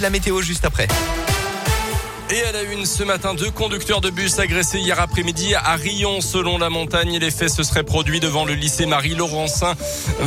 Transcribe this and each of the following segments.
la météo juste après. Et à la une ce matin, deux conducteurs de bus agressés hier après-midi à Rion, selon la montagne. Les faits se seraient produits devant le lycée Marie-Laurencin.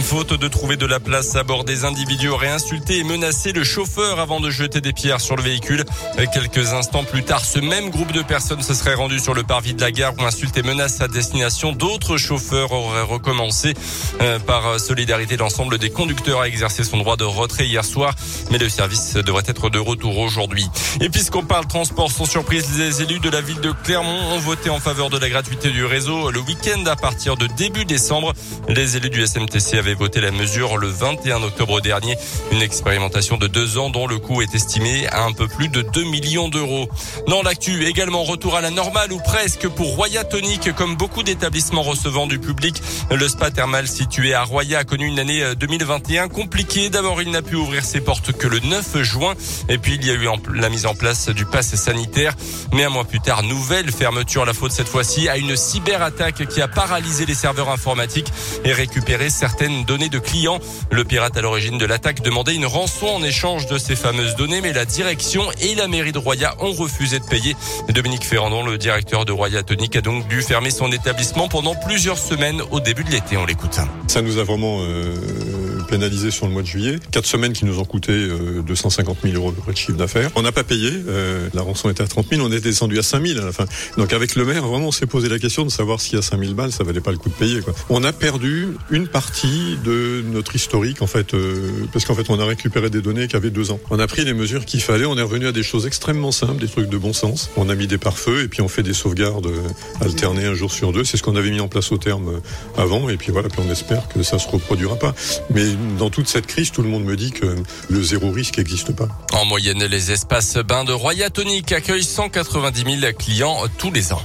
Faute de trouver de la place à bord, des individus auraient insulté et menacé le chauffeur avant de jeter des pierres sur le véhicule. Quelques instants plus tard, ce même groupe de personnes se serait rendu sur le parvis de la gare où insultes et menaces à destination d'autres chauffeurs auraient recommencé. Euh, par solidarité, l'ensemble des conducteurs a exercé son droit de retrait hier soir, mais le service devrait être de retour aujourd'hui. Et puisqu'on parle transport, transports sans surprise, les élus de la ville de Clermont ont voté en faveur de la gratuité du réseau le week-end à partir de début décembre. Les élus du SMTC avaient voté la mesure le 21 octobre dernier. Une expérimentation de deux ans dont le coût est estimé à un peu plus de 2 millions d'euros. Dans l'actu, également retour à la normale ou presque pour Roya Tonic, comme beaucoup d'établissements recevant du public. Le spa thermal situé à Roya a connu une année 2021 compliquée. D'abord, il n'a pu ouvrir ses portes que le 9 juin. Et puis, il y a eu la mise en place du pass sanitaire. Mais un mois plus tard, nouvelle fermeture, la faute cette fois-ci à une cyberattaque qui a paralysé les serveurs informatiques et récupéré certaines données de clients. Le pirate à l'origine de l'attaque demandait une rançon en échange de ces fameuses données, mais la direction et la mairie de Roya ont refusé de payer. Dominique Ferrandon, le directeur de Roya Tonic, a donc dû fermer son établissement pendant plusieurs semaines au début de l'été. On l'écoute. Ça nous a vraiment euh, pénalisé sur le mois de juillet. Quatre semaines qui nous ont coûté 250 euh, 000 euros de chiffre d'affaires. On n'a pas payé. Euh, la rançon était à 30 000. On est descendu à 5 000 à la fin. Donc avec le maire, vraiment, on s'est posé la question de savoir si à 5 000 balles, ça valait pas le coup de payer. Quoi. On a perdu une partie de notre historique, en fait, euh, parce qu'en fait, on a récupéré des données qui avaient deux ans. On a pris les mesures qu'il fallait. On est revenu à des choses extrêmement simples, des trucs de bon sens. On a mis des pare-feux et puis on fait des sauvegardes alternées un jour sur deux. C'est ce qu'on avait mis en place au terme avant. Et puis voilà, puis on espère que ça se reproduira pas. Mais dans toute cette crise, tout le monde me dit que le zéro risque n'existe pas. En moyenne, les espaces bains de Royatonique accueillent 190 000 clients tous les ans.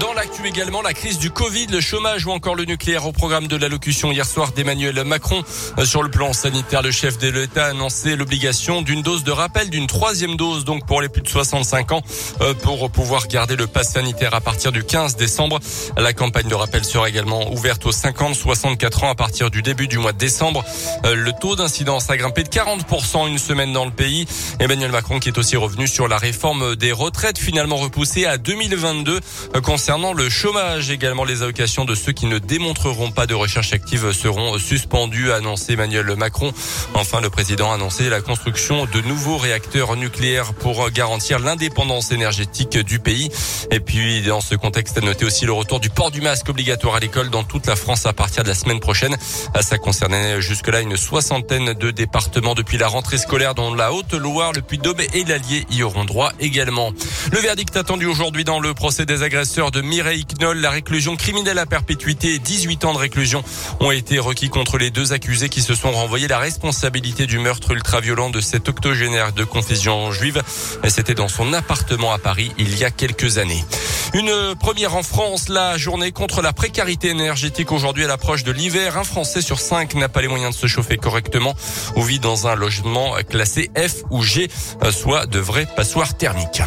Dans l'actu également, la crise du Covid, le chômage ou encore le nucléaire au programme de l'allocution hier soir d'Emmanuel Macron. Sur le plan sanitaire, le chef de l'État a annoncé l'obligation d'une dose de rappel, d'une troisième dose donc pour les plus de 65 ans euh, pour pouvoir garder le pass sanitaire à partir du 15 décembre. La campagne de rappel sera également ouverte aux 50-64 ans à partir du début du mois de décembre. Euh, le taux d'incidence a grimpé de 40% une semaine dans le pays. Emmanuel Macron qui est aussi revenu sur la réforme des retraites finalement repoussée à 2022 Concernant le chômage, également les allocations de ceux qui ne démontreront pas de recherche active seront suspendues, a annoncé Emmanuel Macron. Enfin, le président a annoncé la construction de nouveaux réacteurs nucléaires pour garantir l'indépendance énergétique du pays. Et puis, dans ce contexte, à noter aussi le retour du port du masque obligatoire à l'école dans toute la France à partir de la semaine prochaine. Ça concernait jusque-là une soixantaine de départements depuis la rentrée scolaire dont la Haute-Loire, le Puy-de-Dôme et l'Allier y auront droit également. Le verdict attendu aujourd'hui dans le procès des agresseurs de Mireille Knoll. La réclusion criminelle à perpétuité et 18 ans de réclusion ont été requis contre les deux accusés qui se sont renvoyés la responsabilité du meurtre ultra-violent de cet octogénaire de confession juive. C'était dans son appartement à Paris il y a quelques années. Une première en France, la journée contre la précarité énergétique aujourd'hui à l'approche de l'hiver. Un Français sur cinq n'a pas les moyens de se chauffer correctement ou vit dans un logement classé F ou G, soit de vrais passoires thermiques.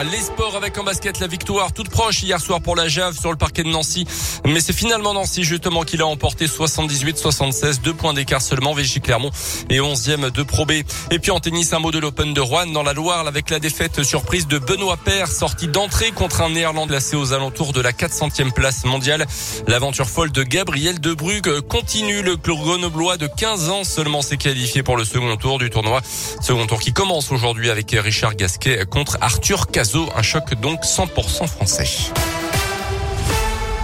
Les sports avec en basket la victoire toute proche hier soir pour la Jave sur le parquet de Nancy. Mais c'est finalement Nancy justement qui l'a emporté 78-76, deux points d'écart seulement. Vichy Clermont et 11e de Pro B. Et puis en tennis, un mot de l'Open de Rouen dans la Loire avec la défaite surprise de Benoît Paire, sorti d'entrée contre un Néerlandais placé aux alentours de la 400e place mondiale. L'aventure folle de Gabriel Debrug continue. Le grenoblois de 15 ans seulement s'est qualifié pour le second tour du tournoi. Second tour qui commence aujourd'hui avec Richard Gasquet contre Arthur Un choc donc 100% français.